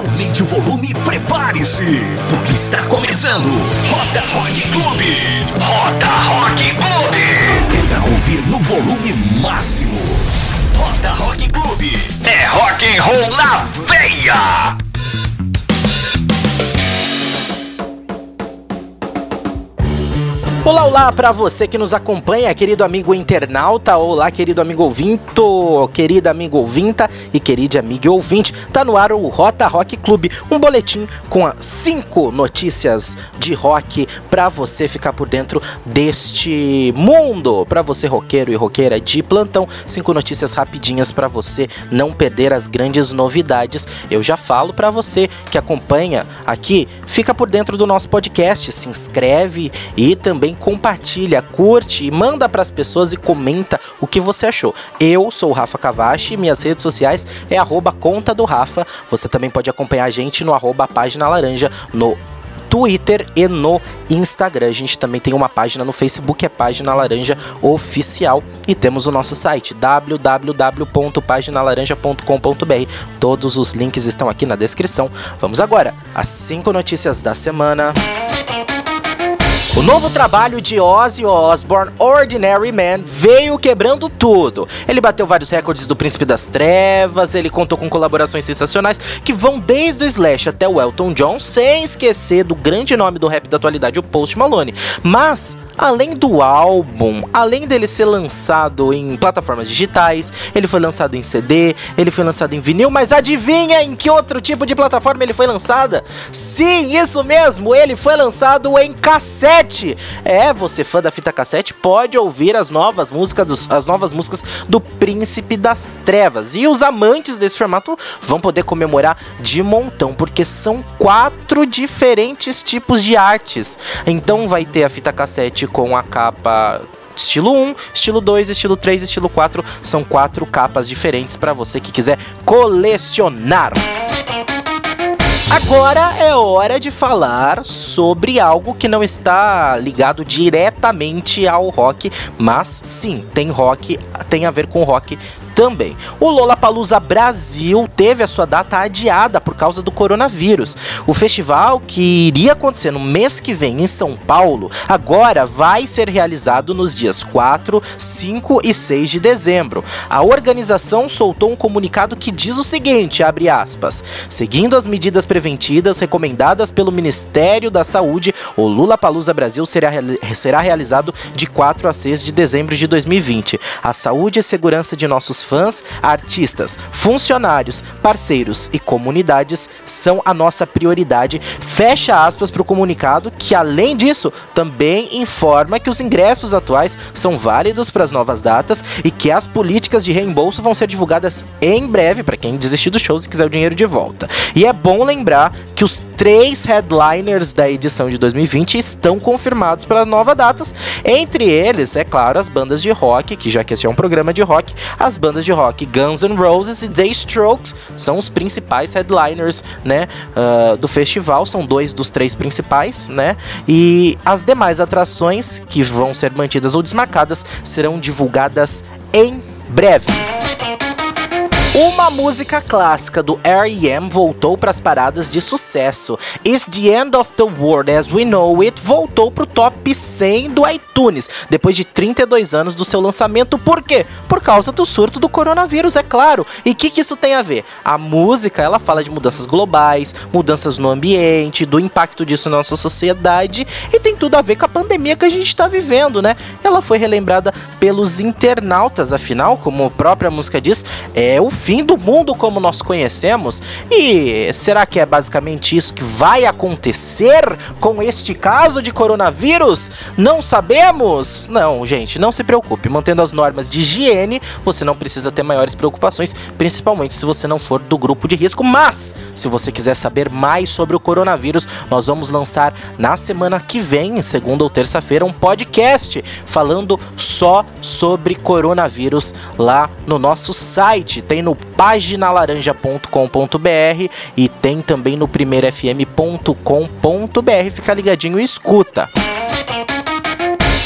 Aumente o volume e prepare-se, porque está começando Roda Rock Clube. Roda Rock Clube. Pra ouvir no volume máximo. Roda Rock Clube. É rock and roll na veia. Olá, olá para você que nos acompanha, querido amigo internauta, olá, querido amigo ouvinto, querida amigo ouvinta e querida amiga ouvinte. Tá no ar o Rota Rock Clube, um boletim com cinco notícias de rock para você ficar por dentro deste mundo, para você roqueiro e roqueira de plantão. Cinco notícias rapidinhas para você não perder as grandes novidades. Eu já falo para você que acompanha aqui, fica por dentro do nosso podcast, se inscreve e também compartilha, curte e manda para as pessoas e comenta o que você achou. Eu sou o Rafa Cavachi, minhas redes sociais é arroba conta do Rafa. Você também pode acompanhar a gente no arroba página laranja no Twitter e no Instagram. A gente também tem uma página no Facebook, é Página Laranja Oficial. E temos o nosso site www.paginalaranja.com.br. Todos os links estão aqui na descrição. Vamos agora às cinco notícias da semana. O novo trabalho de Ozzy Osbourne, Ordinary Man, veio quebrando tudo. Ele bateu vários recordes do Príncipe das Trevas, ele contou com colaborações sensacionais que vão desde o Slash até o Elton John, sem esquecer do grande nome do rap da atualidade, o Post Malone. Mas, além do álbum, além dele ser lançado em plataformas digitais, ele foi lançado em CD, ele foi lançado em vinil, mas adivinha em que outro tipo de plataforma ele foi lançado? Sim, isso mesmo, ele foi lançado em cassete cassete. É, você fã da fita cassete pode ouvir as novas músicas dos, as novas músicas do Príncipe das Trevas. E os amantes desse formato vão poder comemorar de montão, porque são quatro diferentes tipos de artes. Então vai ter a fita cassete com a capa estilo 1, estilo 2, estilo 3, estilo 4. São quatro capas diferentes para você que quiser colecionar. Agora é hora de falar sobre algo que não está ligado diretamente ao rock, mas sim, tem rock, tem a ver com rock também. O Lollapalooza Brasil teve a sua data adiada por causa do coronavírus. O festival que iria acontecer no mês que vem em São Paulo, agora vai ser realizado nos dias 4, 5 e 6 de dezembro. A organização soltou um comunicado que diz o seguinte, abre aspas: "Seguindo as medidas preventivas recomendadas pelo Ministério da Saúde, o Lollapalooza Brasil será, será realizado de 4 a 6 de dezembro de 2020. A saúde e segurança de nossos fãs, artistas, funcionários, parceiros e comunidades são a nossa prioridade. Fecha aspas para o comunicado, que além disso também informa que os ingressos atuais são válidos para as novas datas e que as políticas de reembolso vão ser divulgadas em breve para quem desistir dos shows e quiser o dinheiro de volta. E é bom lembrar que os três headliners da edição de 2020 estão confirmados para novas datas, entre eles, é claro, as bandas de rock, que já que esse é um programa de rock, as bandas bandas de rock Guns N' Roses e The Strokes são os principais headliners, né, uh, do festival. São dois dos três principais, né? E as demais atrações que vão ser mantidas ou desmarcadas serão divulgadas em breve. Uma música clássica do R.E.M. voltou para as paradas de sucesso. Is the End of the World as We Know It voltou para o top 100 do iTunes depois de 32 anos do seu lançamento. Por quê? Por causa do surto do coronavírus, é claro. E o que, que isso tem a ver? A música ela fala de mudanças globais, mudanças no ambiente, do impacto disso na nossa sociedade e tem tudo a ver com a pandemia que a gente está vivendo, né? Ela foi relembrada pelos internautas, afinal, como a própria música diz, é o fim do mundo como nós conhecemos? E será que é basicamente isso que vai acontecer com este caso de coronavírus? Não sabemos? Não, gente, não se preocupe. Mantendo as normas de higiene, você não precisa ter maiores preocupações, principalmente se você não for do grupo de risco. Mas, se você quiser saber mais sobre o coronavírus, nós vamos lançar na semana que vem, segunda ou terça-feira, um podcast falando só sobre coronavírus lá no nosso site. Tem no paginalaranja.com.br e tem também no primeirofm.com.br. Fica ligadinho e escuta.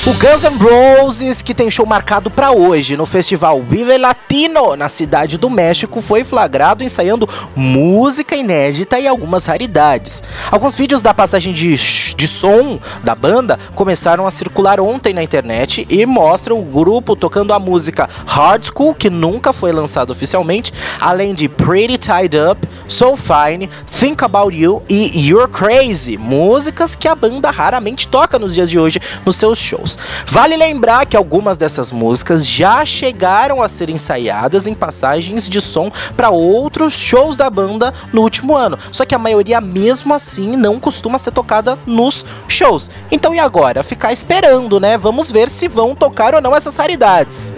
O Guns N' Roses, que tem show marcado para hoje no festival Vive La Latino, na cidade do México, foi flagrado ensaiando música inédita e algumas raridades. Alguns vídeos da passagem de, de som da banda começaram a circular ontem na internet e mostram o grupo tocando a música Hard School, que nunca foi lançado oficialmente, além de Pretty Tied Up, So Fine, Think About You e You're Crazy, músicas que a banda raramente toca nos dias de hoje nos seus shows. Vale lembrar que algumas dessas músicas já chegaram a ser ensaiadas em passagens de som para outros shows da banda no último ano, só que a maioria mesmo assim não costuma ser tocada nos shows. Então e agora? Ficar esperando, né? Vamos ver se vão tocar ou não essas raridades.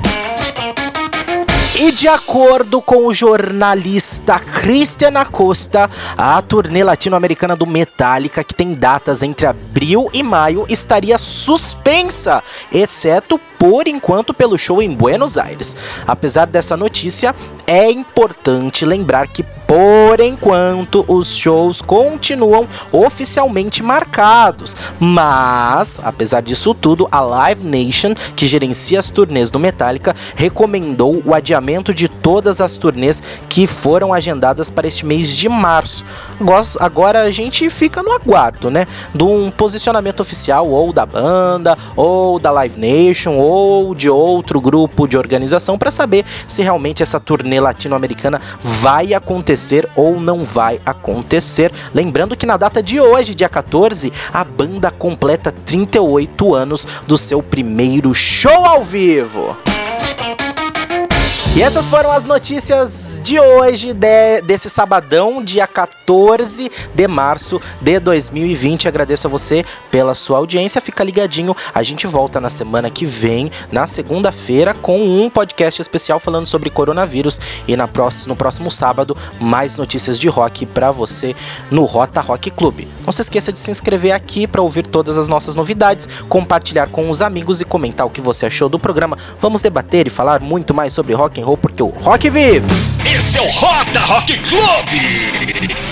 E de acordo com o jornalista Christian Acosta, a turnê latino-americana do Metallica, que tem datas entre abril e maio, estaria suspensa, exceto por enquanto pelo show em Buenos Aires. Apesar dessa notícia, é importante lembrar que por enquanto, os shows continuam oficialmente marcados, mas, apesar disso tudo, a Live Nation, que gerencia as turnês do Metallica, recomendou o adiamento de todas as turnês que foram agendadas para este mês de março. Agora a gente fica no aguardo, né, de um posicionamento oficial ou da banda, ou da Live Nation, ou de outro grupo de organização para saber se realmente essa turnê latino-americana vai acontecer ou não vai acontecer. Lembrando que na data de hoje, dia 14, a banda completa 38 anos do seu primeiro show ao vivo. E essas foram as notícias de hoje, de, desse sabadão, dia 14 de março de 2020. Agradeço a você pela sua audiência. Fica ligadinho, a gente volta na semana que vem, na segunda-feira, com um podcast especial falando sobre coronavírus. E na próximo, no próximo sábado, mais notícias de rock para você no Rota Rock Clube. Não se esqueça de se inscrever aqui para ouvir todas as nossas novidades, compartilhar com os amigos e comentar o que você achou do programa. Vamos debater e falar muito mais sobre rock roll porque o rock vive. Esse é o Rota Rock Clube.